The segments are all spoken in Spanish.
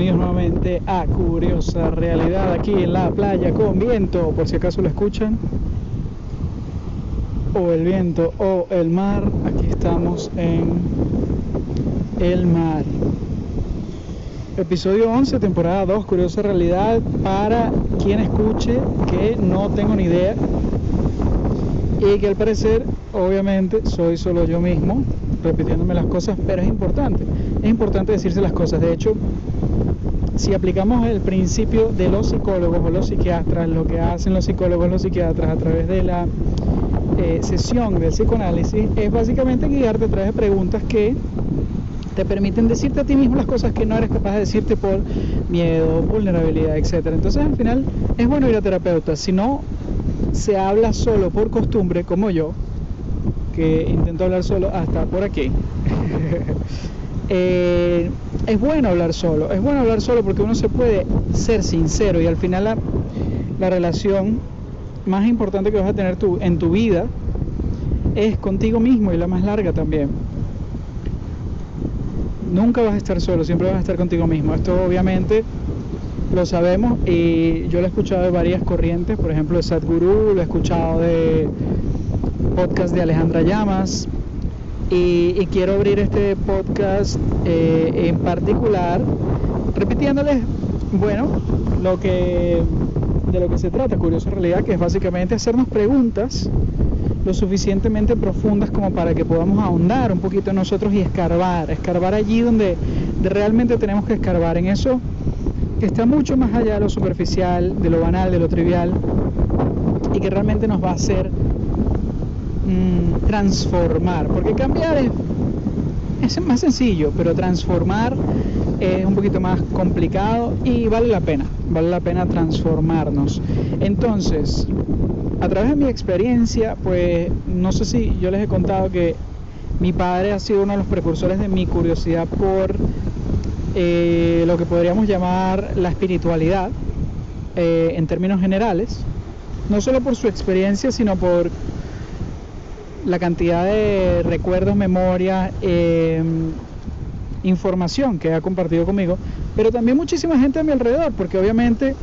bienvenidos nuevamente a Curiosa Realidad aquí en la playa con viento, por si acaso lo escuchan, o el viento o el mar, aquí estamos en el mar. Episodio 11, temporada 2, Curiosa Realidad, para quien escuche que no tengo ni idea y que al parecer obviamente soy solo yo mismo repitiéndome las cosas, pero es importante, es importante decirse las cosas. De hecho, si aplicamos el principio de los psicólogos o los psiquiatras, lo que hacen los psicólogos o los psiquiatras a través de la eh, sesión del psicoanálisis, es básicamente guiarte a través de preguntas que te permiten decirte a ti mismo las cosas que no eres capaz de decirte por miedo, vulnerabilidad, etc. Entonces al final es bueno ir a terapeuta. Si no se habla solo por costumbre, como yo, que intento hablar solo hasta por aquí. Eh, es bueno hablar solo, es bueno hablar solo porque uno se puede ser sincero y al final la, la relación más importante que vas a tener en tu vida es contigo mismo y la más larga también. Nunca vas a estar solo, siempre vas a estar contigo mismo. Esto obviamente lo sabemos y yo lo he escuchado de varias corrientes, por ejemplo de Sadhguru, lo he escuchado de podcast de Alejandra Llamas y, quiero abrir este podcast eh, en particular repitiéndoles, bueno, lo que de lo que se trata, curiosa realidad, que es básicamente hacernos preguntas lo suficientemente profundas como para que podamos ahondar un poquito nosotros y escarbar, escarbar allí donde realmente tenemos que escarbar, en eso que está mucho más allá de lo superficial, de lo banal, de lo trivial y que realmente nos va a hacer Mm, transformar, porque cambiar es, más sencillo, pero transformar es un poquito más complicado y vale la pena, vale la pena transformarnos. Entonces, a través de mi experiencia, pues no sé si yo les he contado que mi padre ha sido uno de los precursores de mi curiosidad por eh, lo que podríamos llamar la espiritualidad eh, en términos generales, no solo por su experiencia, sino por la cantidad de recuerdos, memoria, em, información que ha compartido conmigo, pero también muchísima gente a mi alrededor, porque obviamente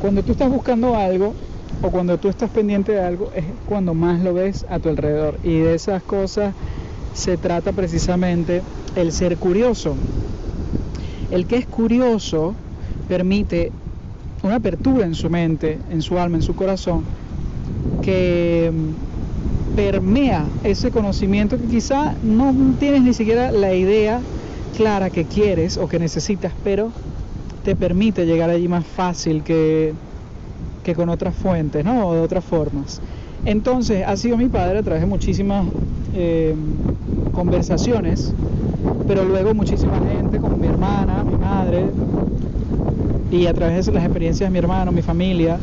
cuando tú estás buscando algo o cuando tú estás pendiente de algo es cuando más lo ves a tu alrededor. Y de esas cosas se trata precisamente el ser curioso. El que es curioso permite una apertura en su mente, en su alma, en su corazón, que permea ese conocimiento que quizá no tienes ni siquiera la idea clara que quieres o que necesitas, pero te permite llegar allí más fácil que, que con otras fuentes, ¿no? O de otras formas. Entonces, ha sido mi padre a través de muchísimas eh, conversaciones, pero luego muchísima gente, como mi hermana, mi madre, y a través de las experiencias de mi hermano, mi familia,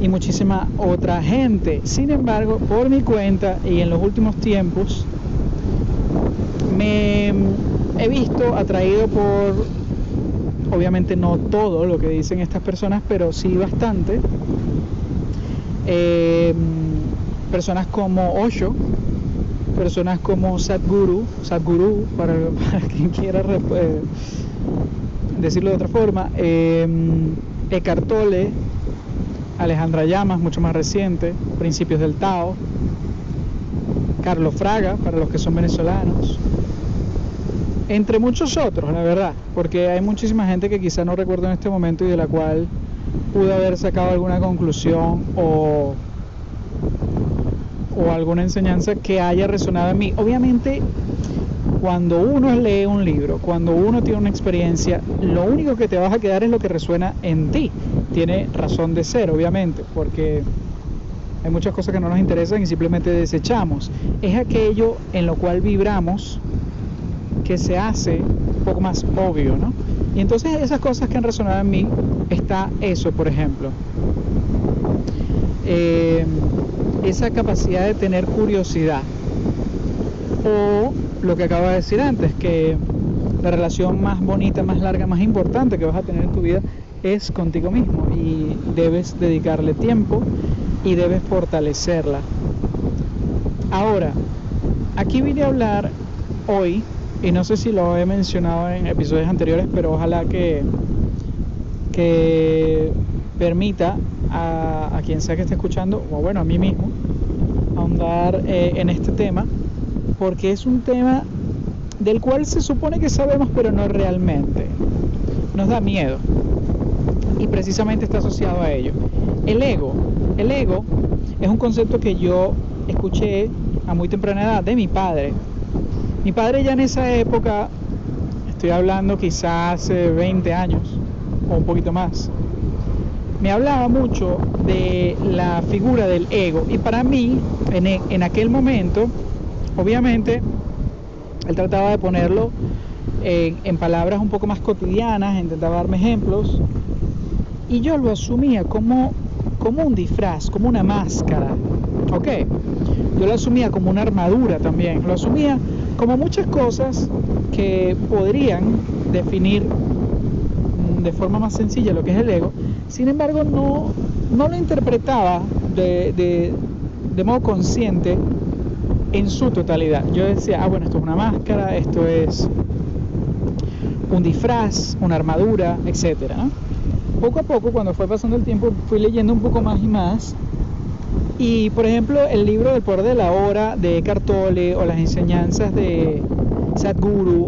y muchísima otra gente. Sin embargo, por mi cuenta y en los últimos tiempos, me he visto atraído por, obviamente no todo lo que dicen estas personas, pero sí bastante, eh, personas como Osho, personas como Sadhguru, Sadhguru, para, quien quiera eh, decirlo de otra forma, eh, Eckhart Tolle, Alejandra Llamas, mucho más reciente, Principios del Tao, Carlos Fraga, para los que son venezolanos, entre muchos otros, la verdad, porque hay muchísima gente que quizá no recuerdo en este momento y de la cual pude haber sacado alguna conclusión o, o alguna enseñanza que haya resonado en mí. Obviamente, cuando uno lee un libro, cuando uno tiene una experiencia, lo único que te vas a quedar es lo que resuena en ti tiene razón de ser, obviamente, porque hay muchas cosas que no nos interesan y simplemente desechamos. Es aquello en lo cual vibramos que se hace un poco más obvio, ¿no? Y entonces esas cosas que han resonado en mí, está eso, por ejemplo. Eh, esa capacidad de tener curiosidad. O lo que acabo de decir antes, que la relación más bonita, más larga, más importante que vas a tener en tu vida es contigo mismo y debes dedicarle tiempo y debes fortalecerla. Ahora, aquí vine a hablar hoy y no sé si lo he mencionado en episodios anteriores, pero ojalá que, que permita a, quien sea que esté escuchando, o bueno, a mí mismo, ahondar eh, en este tema, porque es un tema del cual se supone que sabemos, pero no realmente. Nos da miedo. Y precisamente está asociado a ello. El ego. El ego es un concepto que yo escuché a muy temprana edad de mi padre. Mi padre ya en esa época, estoy hablando quizás hace 20 años o un poquito más, me hablaba mucho de la figura del ego. Y para mí, en, e, en aquel momento, obviamente, él trataba de ponerlo en, en, palabras un poco más cotidianas, intentaba darme ejemplos, y yo lo asumía como, como un disfraz, como una máscara. ¿Ok? Yo lo asumía como una armadura también, lo asumía como muchas cosas que podrían definir de forma más sencilla lo que es el ego, sin embargo no, no lo interpretaba de, de modo consciente en su totalidad. Yo decía, ah, bueno, esto es una máscara, esto es un disfraz, una armadura, etc. Poco a poco, cuando fue pasando el tiempo, fui leyendo un poco más y más. Y, por ejemplo, el libro del poder de la hora de Eckhart o las enseñanzas de Sadhguru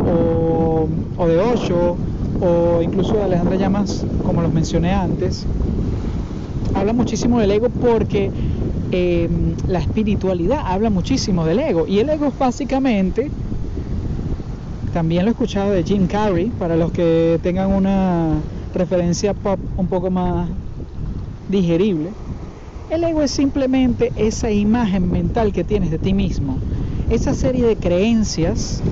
o, de Osho o incluso de Alejandra Llamas, como los mencioné antes, habla muchísimo del ego porque Em, la espiritualidad habla muchísimo del ego. Y el ego es básicamente, también lo he escuchado de Jim Carrey, para los que tengan una referencia pop un poco más digerible. El ego es simplemente esa imagen mental que tienes de ti mismo, esa serie de creencias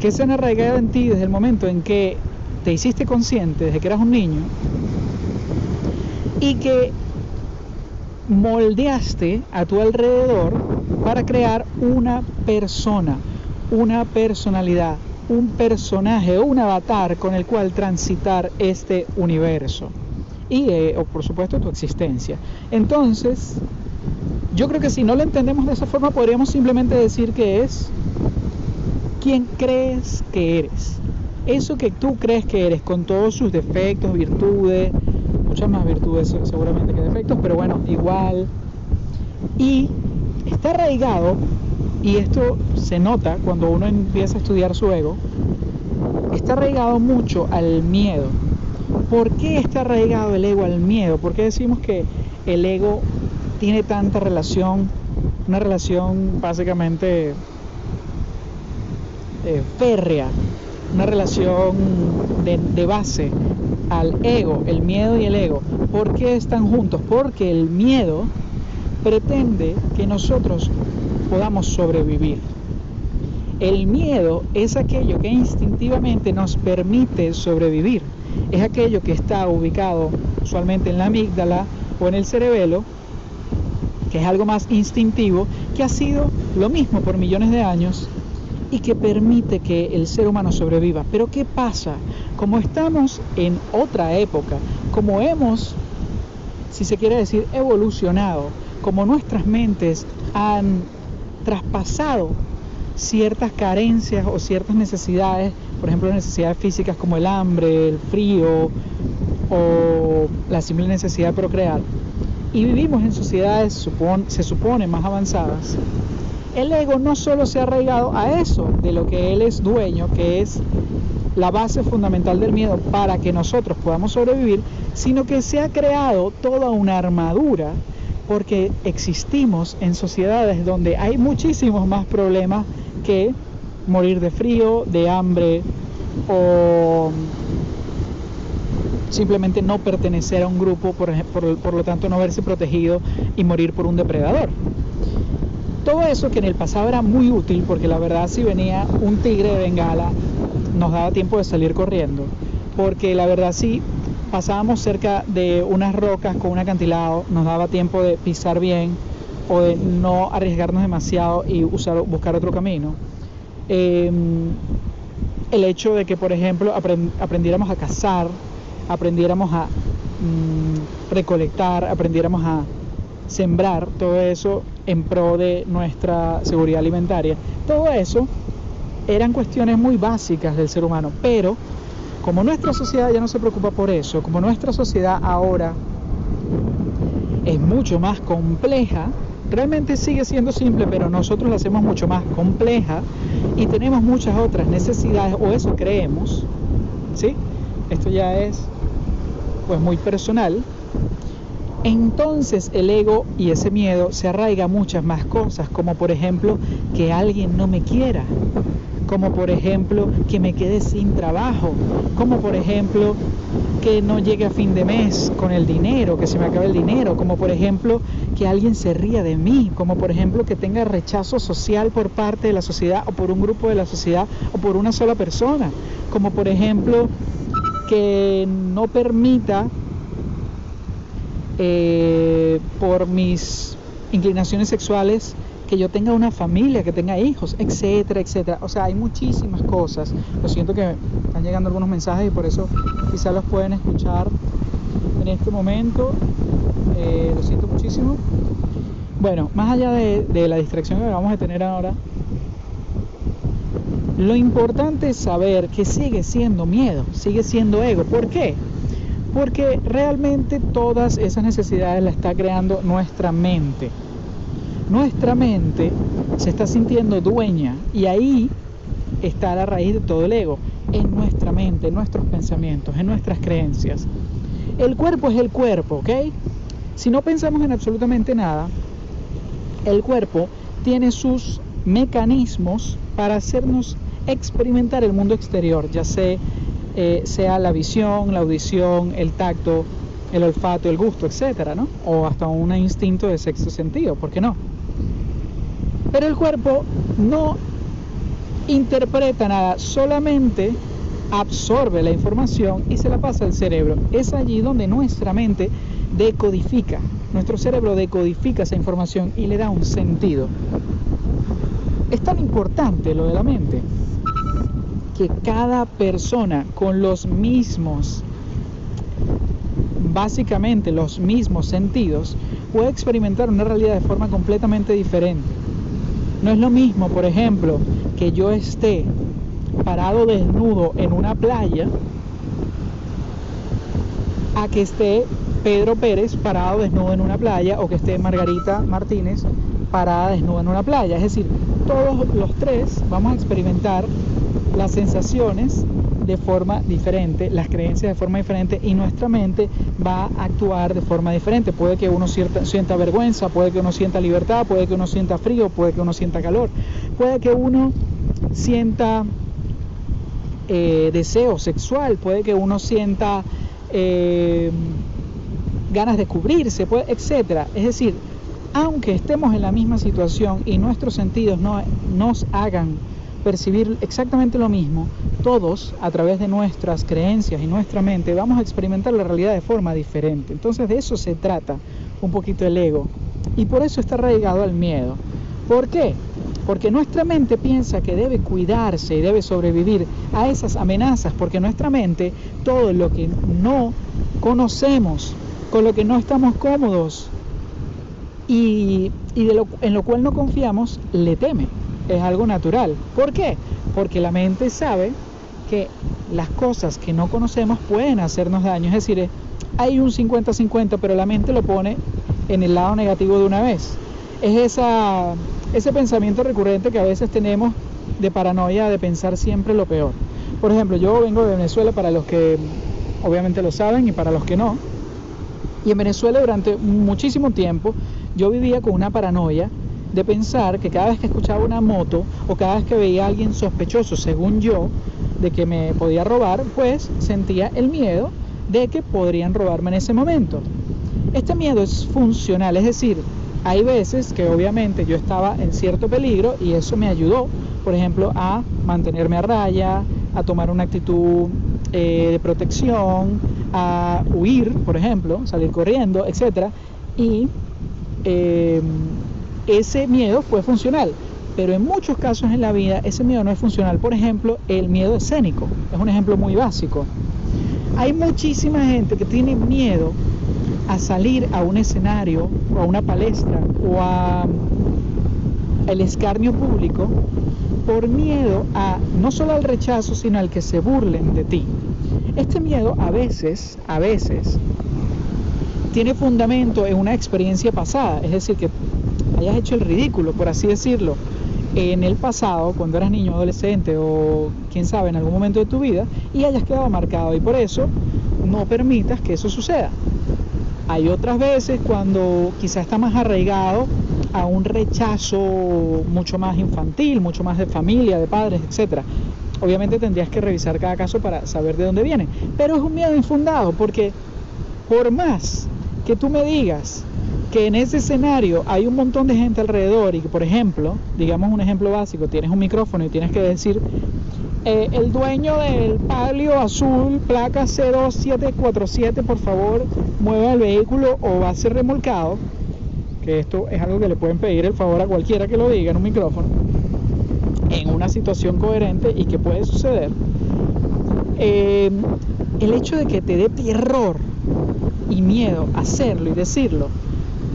que se han arraigado en ti desde el momento en que te hiciste consciente, desde que eras un niño, y que moldeaste a tu alrededor para crear una persona, una personalidad, un personaje, un avatar con el cual transitar este universo y eh, por supuesto tu existencia. Entonces, yo creo que si no lo entendemos de esa forma podríamos simplemente decir que es quien crees que eres. Eso que tú crees que eres con todos sus defectos, virtudes, muchas más virtudes seguramente que defectos, pero bueno, igual. Y está arraigado, y esto se nota cuando uno empieza a estudiar su ego, está arraigado mucho al miedo. ¿Por qué está arraigado el ego al miedo? ¿Por qué decimos que el ego tiene tanta relación, una relación básicamente eh, férrea, una relación de, de base al ego, el miedo y el ego. ¿Por qué están juntos? Porque el miedo pretende que nosotros podamos sobrevivir. El miedo es aquello que instintivamente nos permite sobrevivir. Es aquello que está ubicado usualmente en la amígdala o en el cerebelo, que es algo más instintivo, que ha sido lo mismo por millones de años y que permite que el ser humano sobreviva. Pero ¿qué pasa? Como estamos en otra época, como hemos, si se quiere decir, evolucionado, como nuestras mentes han traspasado ciertas carencias o ciertas necesidades, por ejemplo necesidades físicas como el hambre, el frío o la simple necesidad de procrear, y vivimos en sociedades se supone más avanzadas, el ego no solo se ha arraigado a eso, de lo que él es dueño, que es la base fundamental del miedo para que nosotros podamos sobrevivir, sino que se ha creado toda una armadura porque existimos en sociedades donde hay muchísimos más problemas que morir de frío, de hambre o simplemente no pertenecer a un grupo, por, lo tanto no verse protegido y morir por un depredador. Todo eso que en el pasado era muy útil, porque la verdad si venía un tigre de bengala, nos daba tiempo de salir corriendo, porque la verdad si pasábamos cerca de unas rocas con un acantilado, nos daba tiempo de pisar bien o de no arriesgarnos demasiado y usar, buscar otro camino. Em, el hecho de que, por ejemplo, aprendiéramos a cazar, aprendiéramos a mm, recolectar, aprendiéramos a sembrar todo eso en pro de nuestra seguridad alimentaria. Todo eso eran cuestiones muy básicas del ser humano, pero como nuestra sociedad ya no se preocupa por eso, como nuestra sociedad ahora es mucho más compleja, realmente sigue siendo simple, pero nosotros la hacemos mucho más compleja y tenemos muchas otras necesidades, o eso creemos, ¿sí? Esto ya es pues muy personal. Entonces el ego y ese miedo se arraiga muchas más cosas, como por ejemplo que alguien no me quiera, como por ejemplo que me quede sin trabajo, como por ejemplo que no llegue a fin de mes con el dinero, que se me acabe el dinero, como por ejemplo que alguien se ría de mí, como por ejemplo que tenga rechazo social por parte de la sociedad o por un grupo de la sociedad o por una sola persona, como por ejemplo que no permita eh, por mis inclinaciones sexuales que yo tenga una familia, que tenga hijos, etcétera, etcétera. O sea, hay muchísimas cosas. Lo siento que están llegando algunos mensajes y por eso quizás los pueden escuchar en este momento. Eh, lo siento muchísimo. Bueno, más allá de, de la distracción que vamos a tener ahora, lo importante es saber que sigue siendo miedo, sigue siendo ego. ¿Por qué? Porque realmente todas esas necesidades las está creando nuestra mente nuestra mente se está sintiendo dueña y ahí está la raíz de todo el ego, en nuestra mente, en nuestros pensamientos, en nuestras creencias. El cuerpo es el cuerpo, ¿ok? Si no pensamos en absolutamente nada, el cuerpo tiene sus mecanismos para hacernos experimentar el mundo exterior, ya sea, eh, sea la visión, la audición, el tacto, el olfato, el gusto, etcétera, ¿no? O hasta un instinto de sexto sentido, ¿por qué no? Pero el cuerpo no interpreta nada, solamente absorbe la información y se la pasa al cerebro. Es allí donde nuestra mente decodifica, nuestro cerebro decodifica esa información y le da un sentido. Es tan importante lo de la mente que cada persona con los mismos, básicamente los mismos sentidos, puede experimentar una realidad de forma completamente diferente. No es lo mismo, por ejemplo, que yo esté parado desnudo en una playa a que esté Pedro Pérez parado desnudo en una playa o que esté Margarita Martínez parada desnuda en una playa. Es decir, todos los tres vamos a experimentar las sensaciones de forma diferente, las creencias de forma diferente y nuestra mente va a actuar de forma diferente. Puede que uno sienta, vergüenza, puede que uno sienta libertad, puede que uno sienta frío, puede que uno sienta calor, puede que uno sienta eh, deseo sexual, puede que uno sienta eh, ganas de cubrirse, puede, etc. Es decir, aunque estemos en la misma situación y nuestros sentidos no nos hagan percibir exactamente lo mismo, todos a través de nuestras creencias y nuestra mente vamos a experimentar la realidad de forma diferente. Entonces de eso se trata un poquito el ego. Y por eso está arraigado al miedo. ¿Por qué? Porque nuestra mente piensa que debe cuidarse y debe sobrevivir a esas amenazas, porque nuestra mente todo lo que no conocemos, con lo que no estamos cómodos y, en lo cual no confiamos, le teme es algo natural. ¿Por qué? Porque la mente sabe que las cosas que no conocemos pueden hacernos daño. Es decir, hay un 50-50, pero la mente lo pone en el lado negativo de una vez. Es esa, ese pensamiento recurrente que a veces tenemos de paranoia de pensar siempre lo peor. Por ejemplo, yo vengo de Venezuela para los que obviamente lo saben y para los que no. Y en Venezuela durante muchísimo tiempo yo vivía con una paranoia de pensar que cada vez que escuchaba una moto o cada vez que veía a alguien sospechoso, según yo, de que me podía robar, pues sentía el miedo de que podrían robarme en ese momento. Este miedo es funcional, es decir, hay veces que obviamente yo estaba en cierto peligro y eso me ayudó, por ejemplo, a mantenerme a raya, a tomar una actitud eh, de protección, a huir, por ejemplo, salir corriendo, etc. Y eh, ese miedo fue funcional. Pero en muchos casos en la vida ese miedo no es funcional. Por ejemplo, el miedo escénico. Es un ejemplo muy básico. Hay muchísima gente que tiene miedo a salir a un escenario o a una palestra o a el escarnio público por miedo a no solo al rechazo, sino al que se burlen de ti. Este miedo a veces, a veces, tiene fundamento en una experiencia pasada, es decir, que hayas hecho el ridículo, por así decirlo, en el pasado, cuando eras niño, adolescente o quién sabe, en algún momento de tu vida, y hayas quedado marcado. Y por eso no permitas que eso suceda. Hay otras veces cuando quizás está más arraigado a un rechazo mucho más infantil, mucho más de familia, de padres, etc. Obviamente tendrías que revisar cada caso para saber de dónde viene. Pero es un miedo infundado porque por más que tú me digas que en ese escenario hay un montón de gente alrededor y que, por ejemplo, digamos un ejemplo básico, tienes un micrófono y tienes que decir, eh, el dueño del palio azul, placa 0747, por favor, mueva el vehículo o va a ser remolcado, que esto es algo que le pueden pedir el favor a cualquiera que lo diga en un micrófono, en una situación coherente y que puede suceder. Eh, el hecho de que te dé terror y miedo hacerlo y decirlo,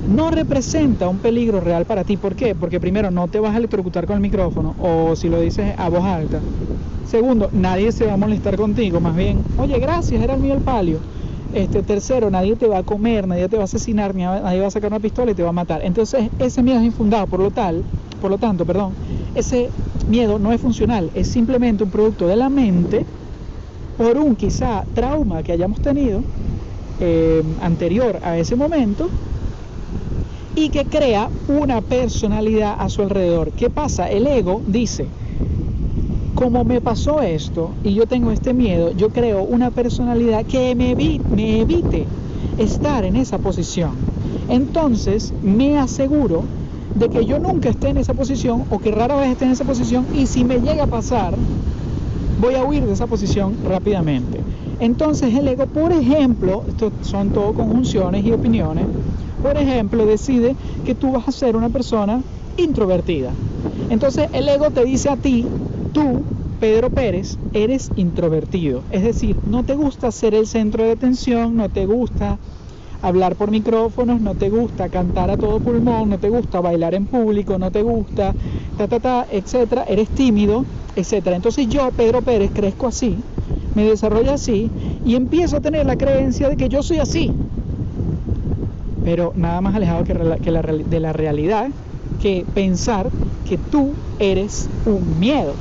no representa un peligro real para ti. ¿Por qué? Porque primero no te vas a electrocutar con el micrófono o si lo dices a voz alta. Segundo, nadie se va a molestar contigo, más bien, oye, gracias, era el mío el palio. Este, tercero, nadie te va a comer, nadie te va a asesinar, nadie va a sacar una pistola y te va a matar. Entonces, ese miedo es infundado, por lo tal, por lo tanto, perdón, ese miedo no es funcional, es simplemente un producto de la mente por un quizá trauma que hayamos tenido eh, anterior a ese momento y que crea una personalidad a su alrededor. ¿Qué pasa? El ego dice, como me pasó esto y yo tengo este miedo, yo creo una personalidad que me, me evite estar en esa posición. Entonces me aseguro de que yo nunca esté en esa posición o que rara vez esté en esa posición y si me llega a pasar, voy a huir de esa posición rápidamente. Entonces el ego, por ejemplo, esto son todo conjunciones y opiniones, por ejemplo, decide que tú vas a ser una persona introvertida. Entonces el ego te dice a ti, tú, Pedro Pérez, eres introvertido. Es decir, no te gusta ser el centro de atención, no te gusta hablar por micrófonos, no te gusta cantar a todo pulmón, no te gusta bailar en público, no te gusta, ta, ta, ta, etcétera, eres tímido, etcétera. Entonces yo, Pedro Pérez, crezco así me desarrollo así y empiezo a tener la creencia de que yo soy así. Pero nada más alejado que, de la realidad que pensar que tú eres un miedo.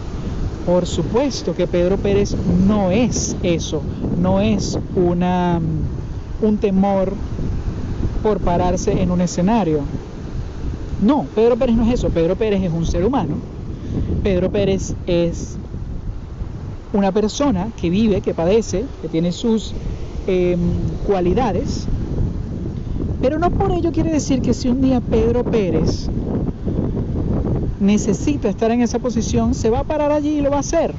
Por supuesto que Pedro Pérez no es eso, no es una, un temor por pararse en un escenario. No, Pedro Pérez no es eso, Pedro Pérez es un ser humano. Pedro Pérez es una persona que vive, que padece, que tiene sus em, cualidades, pero no por ello quiere decir que si un día Pedro Pérez necesita estar en esa posición, se va a parar allí y lo va a hacer.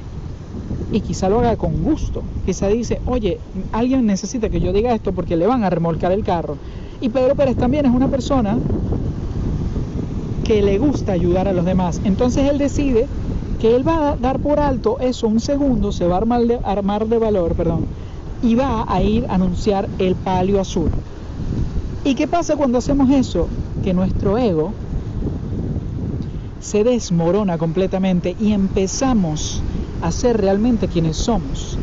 Y quizá lo haga con gusto. Quizá dice, oye, alguien necesita que yo diga esto porque le van a remolcar el carro. Y Pedro Pérez también es una persona que le gusta ayudar a los demás. Entonces él decide que él va a dar por alto eso un segundo, se va a armar de, armar de valor, perdón, y va a ir a anunciar el palio azul. ¿Y qué pasa cuando hacemos eso? Que nuestro ego se desmorona completamente y empezamos a ser realmente quienes somos.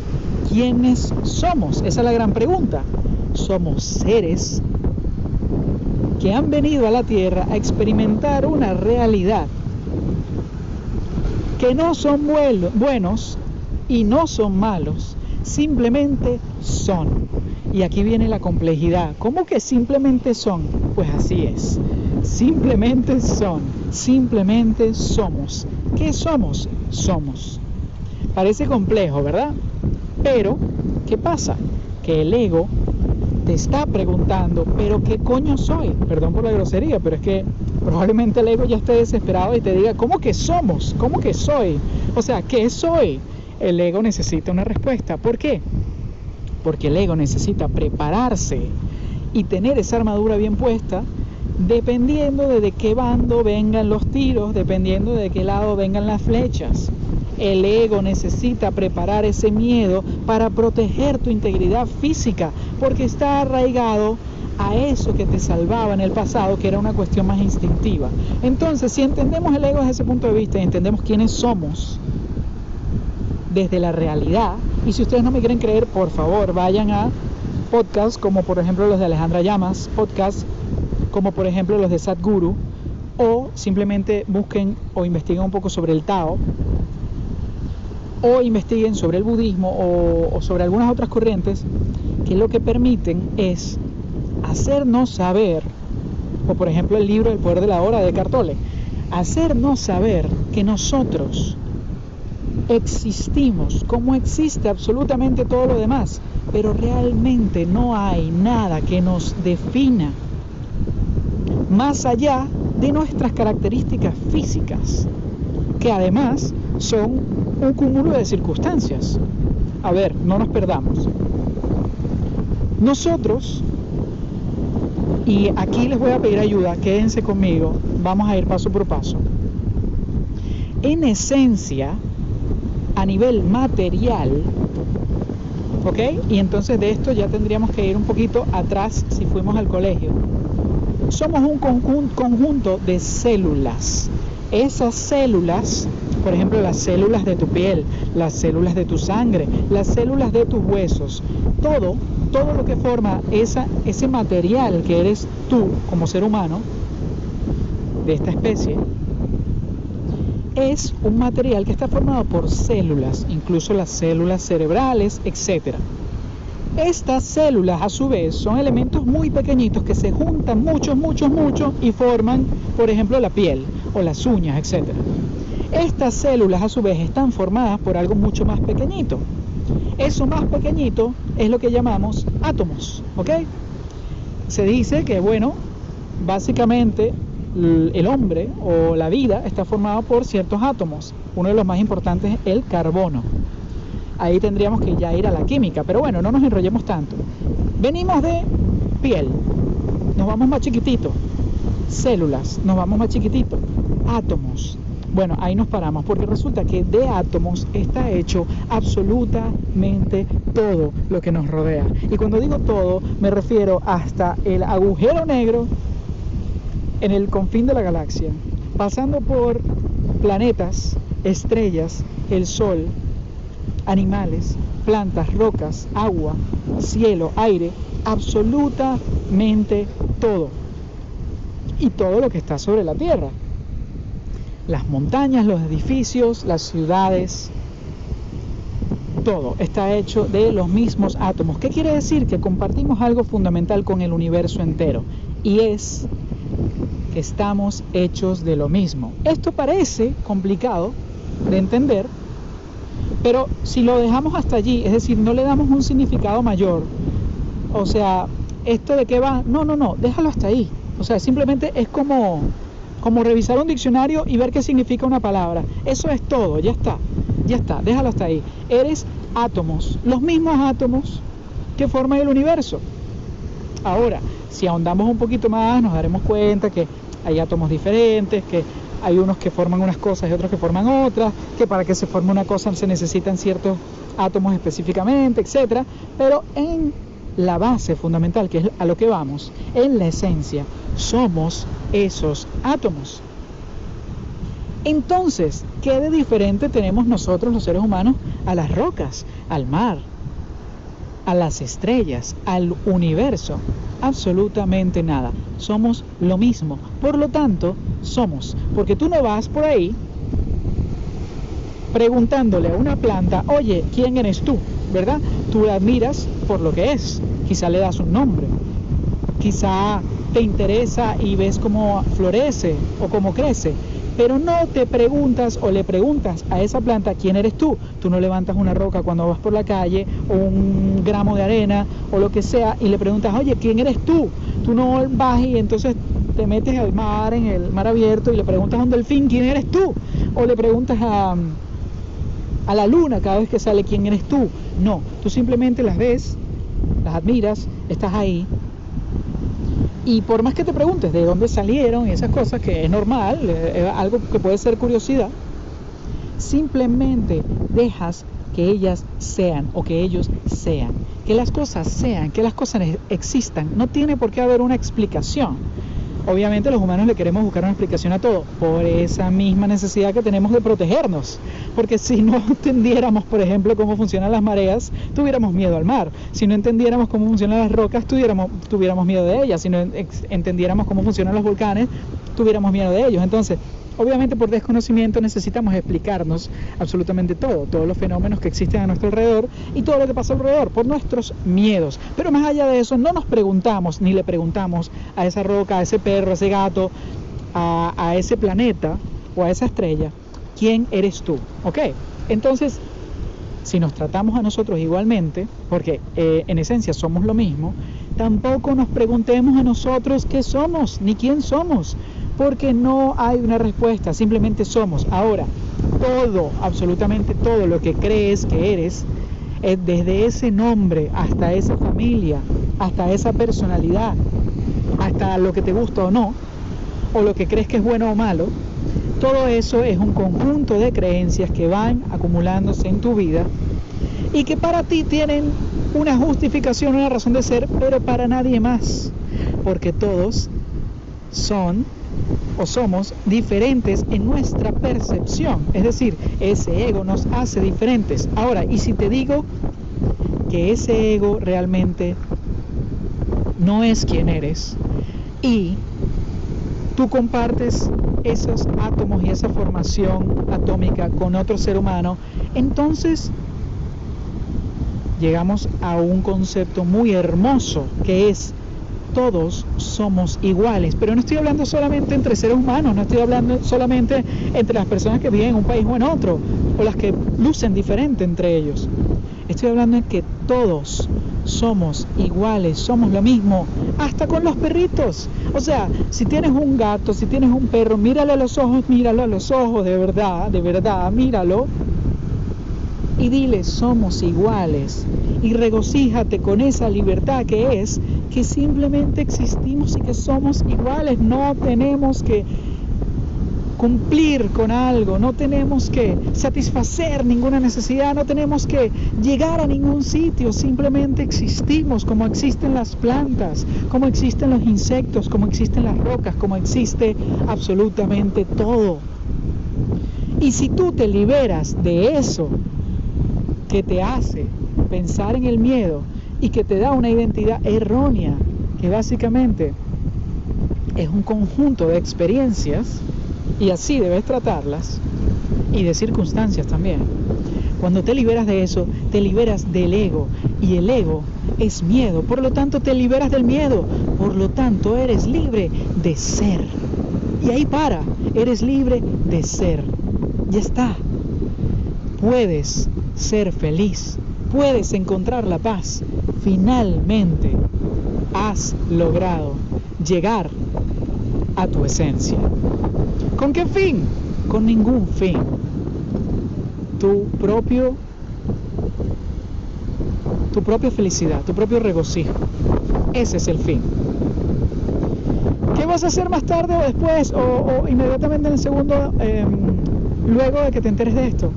¿Quiénes somos? Esa es la gran pregunta. Somos seres que han venido a la Tierra a experimentar una realidad que no son buenos y no son malos, simplemente son. Y aquí viene la complejidad. ¿Cómo que simplemente son? Pues así es. Simplemente son. Simplemente somos. ¿Qué somos? Somos. Parece complejo, ¿verdad? Pero, ¿qué pasa? Que el ego te está preguntando, pero ¿qué coño soy? Perdón por la grosería, pero es que probablemente el ego ya esté desesperado y te diga, ¿cómo que somos? ¿Cómo que soy? O sea, ¿qué soy? El ego necesita una respuesta. ¿Por qué? Porque el ego necesita prepararse y tener esa armadura bien puesta dependiendo de, de qué bando vengan los tiros, dependiendo de qué lado vengan las flechas. El ego necesita preparar ese miedo para proteger tu integridad física, porque está arraigado a eso que te salvaba en el pasado, que era una cuestión más instintiva. Entonces, si entendemos el ego desde ese punto de vista y entendemos quiénes somos desde la realidad, y si ustedes no me quieren creer, por favor, vayan a podcasts como por ejemplo los de Alejandra Llamas, podcasts como por ejemplo los de Sadhguru, o simplemente busquen o investiguen un poco sobre el Tao, o investiguen sobre el budismo o, o sobre algunas otras corrientes que lo que permiten es hacernos saber, o por ejemplo el libro El poder de la hora de Cartole, hacernos saber que nosotros existimos como existe absolutamente todo lo demás, pero realmente no hay nada que nos defina más allá de nuestras características físicas, que además son un cúmulo de circunstancias. A ver, no nos perdamos. Nosotros, y aquí les voy a pedir ayuda, quédense conmigo, vamos a ir paso por paso. En esencia, a nivel material, ¿ok? Y entonces de esto ya tendríamos que ir un poquito atrás si fuimos al colegio. Somos un conjunto de células. Esas células por ejemplo, las células de tu piel, las células de tu sangre, las células de tus huesos, todo, todo lo que forma esa, ese material que eres tú como ser humano de esta especie, es un material que está formado por células, incluso las células cerebrales, etc. Estas células a su vez son elementos muy pequeñitos que se juntan muchos, muchos, muchos y forman, por ejemplo, la piel o las uñas, etc. Estas células a su vez están formadas por algo mucho más pequeñito. Eso más pequeñito es lo que llamamos átomos, ¿ok? Se dice que, bueno, básicamente el hombre o la vida está formado por ciertos átomos. Uno de los más importantes es el carbono. Ahí tendríamos que ya ir a la química, pero bueno, no nos enrollemos tanto. Venimos de piel, nos vamos más chiquitito. Células, nos vamos más chiquitito. Átomos, bueno, ahí nos paramos porque resulta que de átomos está hecho absolutamente todo lo que nos rodea. Y cuando digo todo, me refiero hasta el agujero negro en el confín de la galaxia, pasando por planetas, estrellas, el sol, animales, plantas, rocas, agua, cielo, aire, absolutamente todo. Y todo lo que está sobre la Tierra las montañas, los edificios, las ciudades, todo está hecho de los mismos átomos. ¿Qué quiere decir? Que compartimos algo fundamental con el universo entero y es estamos hechos de lo mismo. Esto parece complicado de entender, pero si lo dejamos hasta allí, es decir, no le damos un significado mayor, o sea, esto de qué va, no, no, no, déjalo hasta ahí. O sea, simplemente es como como revisar un diccionario y ver qué significa una palabra. Eso es todo, ya está, ya está, déjalo hasta ahí. Eres átomos, los mismos átomos que forman el universo. Ahora, si ahondamos un poquito más, nos daremos cuenta que hay átomos diferentes, que hay unos que forman unas cosas y otros que forman otras, que para que se forme una cosa se necesitan ciertos átomos específicamente, etcétera, pero en la base fundamental, que es a lo que vamos, en la esencia, somos esos átomos. Entonces, ¿qué de diferente tenemos nosotros los seres humanos a las rocas, al mar, a las estrellas, al universo? Absolutamente nada. Somos lo mismo. Por lo tanto, somos. Porque tú no vas por ahí preguntándole a una planta, oye, ¿quién eres tú? ¿Verdad? Tú la admiras por lo que es. Quizá le das un nombre. Quizá te interesa y ves cómo florece o cómo crece, pero no te preguntas o le preguntas a esa planta quién eres tú. Tú no levantas una roca cuando vas por la calle o un gramo de arena o lo que sea y le preguntas, oye, ¿quién eres tú? Tú no vas y entonces te metes al mar, en el mar abierto y le preguntas a un delfín, ¿quién eres tú? O le preguntas a, a la luna cada vez que sale, ¿quién eres tú? No, tú simplemente las ves, las admiras, estás ahí y por más que te preguntes de dónde salieron y esas cosas, que es normal, eh, es algo que puede ser curiosidad, simplemente dejas que ellas sean o que ellos sean, que las cosas sean, que las cosas existan, no tiene por qué haber una explicación. Obviamente los humanos le queremos buscar una explicación a todo, por esa misma necesidad que tenemos de protegernos. Porque si no entendiéramos, por ejemplo, cómo funcionan las mareas, tuviéramos miedo al mar. Si no entendiéramos cómo funcionan las rocas, tuviéramos, tuviéramos miedo de ellas. Si no entendiéramos cómo funcionan los volcanes, tuviéramos miedo de ellos. Entonces, Obviamente por desconocimiento necesitamos explicarnos absolutamente todo, todos los fenómenos que existen a nuestro alrededor y todo lo que pasa alrededor, por nuestros miedos. Pero más allá de eso, no nos preguntamos ni le preguntamos a esa roca, a ese perro, a ese gato, a, ese planeta o a esa estrella, ¿quién eres tú? ¿Ok? Entonces, si nos tratamos a nosotros igualmente, porque eh, en esencia somos lo mismo, tampoco nos preguntemos a nosotros qué somos ni quién somos, porque no hay una respuesta, simplemente somos. Ahora, todo, absolutamente todo lo que crees que eres, es desde ese nombre hasta esa familia, hasta esa personalidad, hasta lo que te gusta o no, o lo que crees que es bueno o malo, todo eso es un conjunto de creencias que van acumulándose en tu vida y que para ti tienen una justificación, una razón de ser, pero para nadie más, porque todos son o somos diferentes en nuestra percepción. Es decir, ese ego nos hace diferentes. Ahora, ¿y si te digo que ese ego realmente no es quien eres y tú compartes esos átomos y esa formación atómica con otro ser humano, entonces llegamos a un concepto muy hermoso que es todos somos iguales. Pero no estoy hablando solamente entre seres humanos, no estoy hablando solamente entre las personas que viven en un país o en otro, o las que lucen diferente entre ellos. Estoy hablando de que todos somos iguales, somos lo mismo, hasta con los perritos. O sea, si tienes un gato, si tienes un perro, míralo a los ojos, míralo a los ojos, de verdad, de verdad, míralo. Y dile, somos iguales. Y regocíjate con esa libertad que es que simplemente existimos y que somos iguales, no tenemos que cumplir con algo, no tenemos que satisfacer ninguna necesidad, no tenemos que llegar a ningún sitio, simplemente existimos como existen las plantas, como existen los insectos, como existen las rocas, como existe absolutamente todo. Y si tú te liberas de eso que te hace pensar en el miedo, y que te da una identidad errónea, que básicamente es un conjunto de experiencias y así debes tratarlas y de circunstancias también. Cuando te liberas de eso, te liberas del ego y el ego es miedo, por lo tanto te liberas del miedo, por lo tanto eres libre de ser. Y ahí para, eres libre de ser. Ya está. Puedes ser feliz, puedes encontrar la paz, finalmente has logrado llegar a tu esencia. ¿Con qué fin? Con ningún fin. Tu propio tu propia felicidad, tu propio regocijo. Ese es el fin. ¿Qué vas a hacer más tarde o después o, inmediatamente en el segundo, em, luego de que te enteres de esto?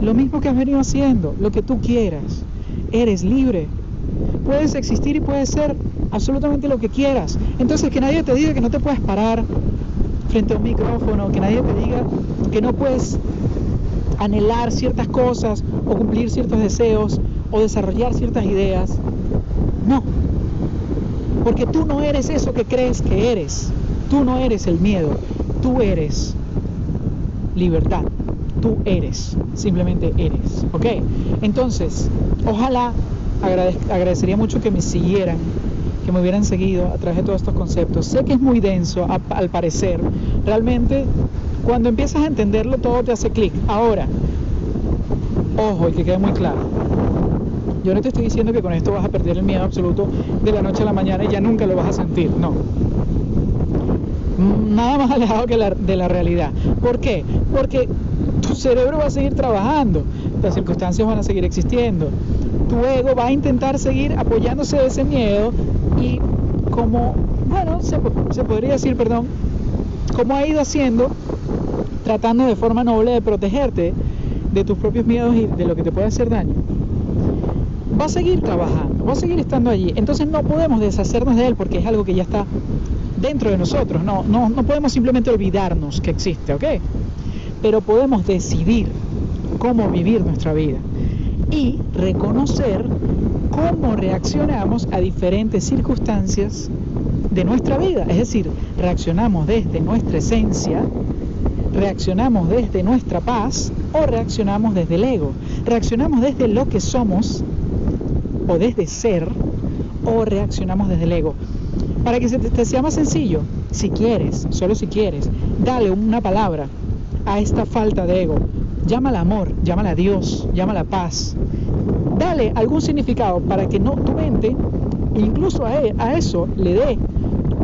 Lo mismo que has venido haciendo, lo que tú quieras. Eres libre puedes existir y puedes ser absolutamente lo que quieras. Entonces que nadie te diga que no te puedes parar frente a un micrófono, que nadie te diga que no puedes anhelar ciertas cosas o cumplir ciertos deseos o desarrollar ciertas ideas. No, porque tú no eres eso que crees que eres. Tú no eres el miedo, tú eres libertad. Tú eres, simplemente eres. ¿Ok? Entonces, ojalá agradecería mucho que me siguieran, que me hubieran seguido a través de todos estos conceptos. Sé que es muy denso, al parecer. Realmente, cuando empiezas a entenderlo, todo te hace clic. Ahora, ojo, y que quede muy claro. Yo no te estoy diciendo que con esto vas a perder el miedo absoluto de la noche a la mañana y ya nunca lo vas a sentir. No. Nada más alejado que de la realidad. ¿Por qué? Porque tu cerebro va a seguir trabajando, las circunstancias van a seguir existiendo, tu ego va a intentar seguir apoyándose de ese miedo y como, bueno, se, podría decir, perdón, como ha ido haciendo, tratando de forma noble de protegerte de tus propios miedos y de lo que te puede hacer daño. va a seguir trabajando, va a seguir estando allí. Entonces no podemos deshacernos de él porque es algo que ya está dentro de nosotros. No, no, no podemos simplemente olvidarnos que existe, ¿ok? Pero podemos decidir cómo vivir nuestra vida y reconocer cómo reaccionamos a diferentes circunstancias de nuestra vida. Es decir, reaccionamos desde nuestra esencia, reaccionamos desde nuestra paz o reaccionamos desde el ego. Reaccionamos desde lo que somos o desde ser o reaccionamos desde el ego. Para que se te, sea más sencillo, si quieres, solo si quieres, dale una palabra a esta falta de ego. Llámala amor, llámala Dios, llámala paz. Dale algún significado para que no tu mente, incluso a, e, a eso, le dé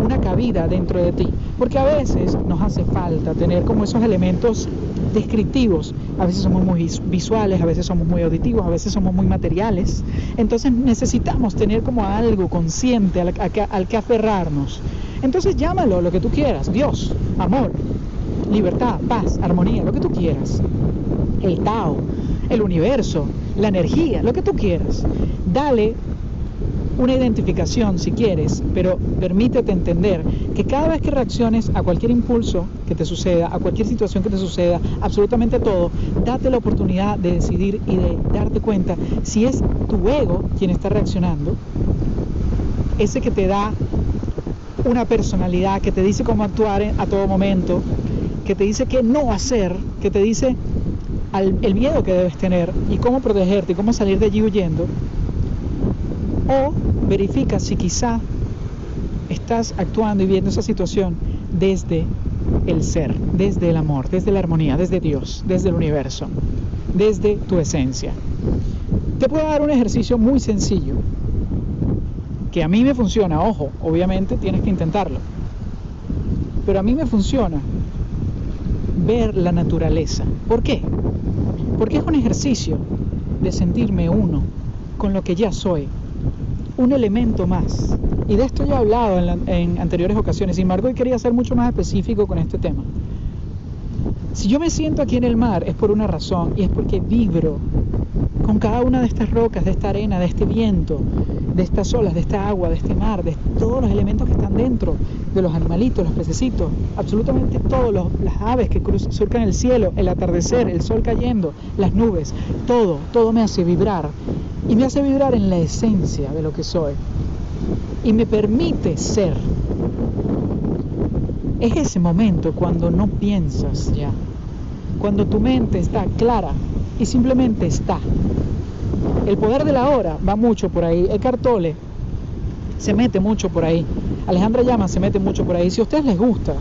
una cabida dentro de ti. Porque a veces nos hace falta tener como esos elementos descriptivos. A veces somos muy visuales, a veces somos muy auditivos, a veces somos muy materiales. Entonces necesitamos tener como algo consciente al que aferrarnos. Entonces llámalo lo que tú quieras, Dios, amor, libertad, paz, armonía, lo que tú quieras. El Tao, el universo, la energía, lo que tú quieras. Dale una identificación si quieres, pero permítete entender que cada vez que reacciones a cualquier impulso que te suceda, a cualquier situación que te suceda, absolutamente todo, date la oportunidad de decidir y de darte cuenta si es tu ego quien está reaccionando, ese que te da una personalidad, que te dice cómo actuar a todo momento, que te dice qué no hacer, que te dice el miedo que debes tener y cómo protegerte y cómo salir de allí huyendo, o verifica si quizá estás actuando y viendo esa situación desde el ser, desde el amor, desde la armonía, desde Dios, desde el universo, desde tu esencia. Te puedo dar un ejercicio muy sencillo que a mí me funciona, ojo, obviamente tienes que intentarlo, pero a mí me funciona ver la naturaleza. ¿Por qué? Porque es un ejercicio de sentirme uno con lo que ya soy, un elemento más. Y de esto ya he hablado en, anteriores ocasiones, sin embargo hoy quería ser mucho más específico con este tema. Si yo me siento aquí en el mar es por una razón y es porque vibro con cada una de estas rocas, de esta arena, de este viento, de estas olas, de esta agua, de este mar, de todos los elementos que están dentro, de los animalitos, los pececitos, absolutamente todos, las aves que surcan el cielo, el atardecer, el sol cayendo, las nubes, todo, todo me hace vibrar y me hace vibrar en la esencia de lo que soy y me permite ser. Es ese momento cuando no piensas ya, cuando tu mente está clara y simplemente está. El poder de la hora va mucho por ahí. El cartole se mete mucho por ahí. Alejandra Llama se mete mucho por ahí. Si a ustedes les gusta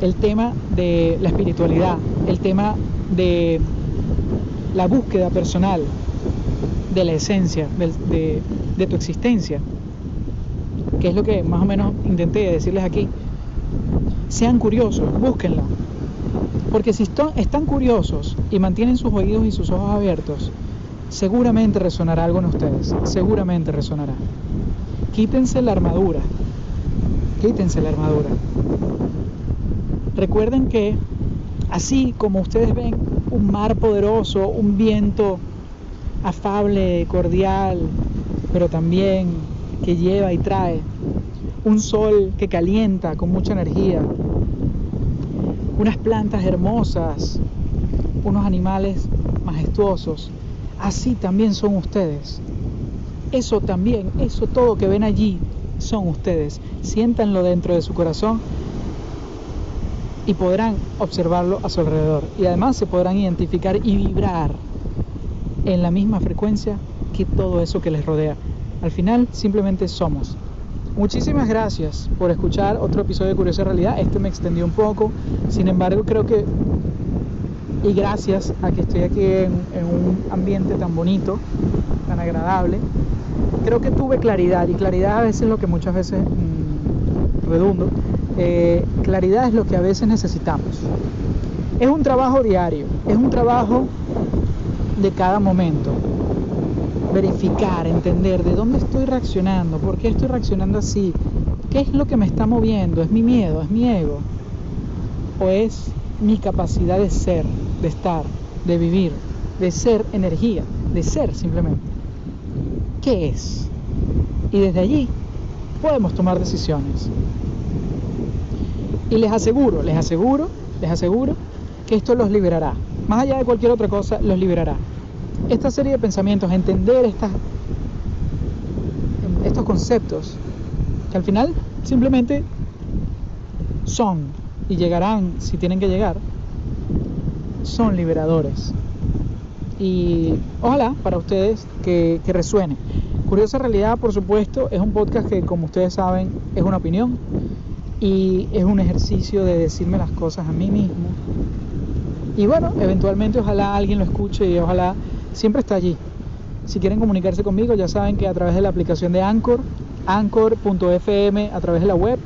el tema de la espiritualidad, el tema de la búsqueda personal de la esencia de, de, tu existencia, que es lo que más o menos intenté decirles aquí. Sean curiosos, búsquenla. Porque si están curiosos y mantienen sus oídos y sus ojos abiertos, seguramente resonará algo en ustedes, seguramente resonará. Quítense la armadura, quítense la armadura. Recuerden que así como ustedes ven un mar poderoso, un viento afable, cordial, pero también que lleva y trae, un sol que calienta con mucha energía, unas plantas hermosas, unos animales majestuosos, así también son ustedes. Eso también, eso todo que ven allí son ustedes. Siéntanlo dentro de su corazón y podrán observarlo a su alrededor. Y además se podrán identificar y vibrar en la misma frecuencia que todo eso que les rodea. Al final simplemente somos. Muchísimas gracias por escuchar otro episodio de Curiosa Realidad. Este me extendió un poco, sin embargo creo que, y gracias a que estoy aquí en, un ambiente tan bonito, tan agradable, creo que tuve claridad y claridad a veces es lo que muchas veces mm, redundo eh, claridad es lo que a veces necesitamos. Es un trabajo diario, es un trabajo de cada momento. Verificar, entender de dónde estoy reaccionando, por qué estoy reaccionando así, qué es lo que me está moviendo, es mi miedo, es mi ego, o es mi capacidad de ser, de estar, de vivir, de ser energía. de ser simplemente. ¿Qué es? Y desde allí podemos tomar decisiones. Y les aseguro, les aseguro, les aseguro que esto los liberará. Más allá de cualquier otra cosa, los liberará. Esta serie de pensamientos, entender estos conceptos, que al final simplemente son y llegarán si tienen que llegar, son liberadores. Y ojalá para ustedes que, que resuene. Curiosa Realidad, por supuesto, es un podcast que, como ustedes saben, es una opinión y es un ejercicio de decirme las cosas a mí mismo. Y bueno, eventualmente ojalá alguien lo escuche y ojalá siempre está allí. Si quieren comunicarse conmigo, ya saben que a través de la aplicación de Anchor, anchor.fm, a través de la web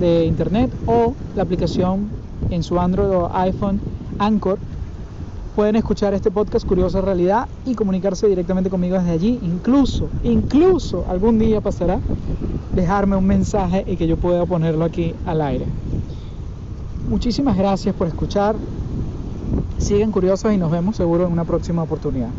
de internet o la aplicación en su Android o iPhone, Anchor, pueden escuchar este podcast Curiosa Realidad y comunicarse directamente conmigo desde allí. Incluso, incluso algún día pasará dejarme un mensaje y que yo pueda ponerlo aquí al aire. Muchísimas gracias por escuchar. Siguen curiosos y nos vemos seguro en una próxima oportunidad.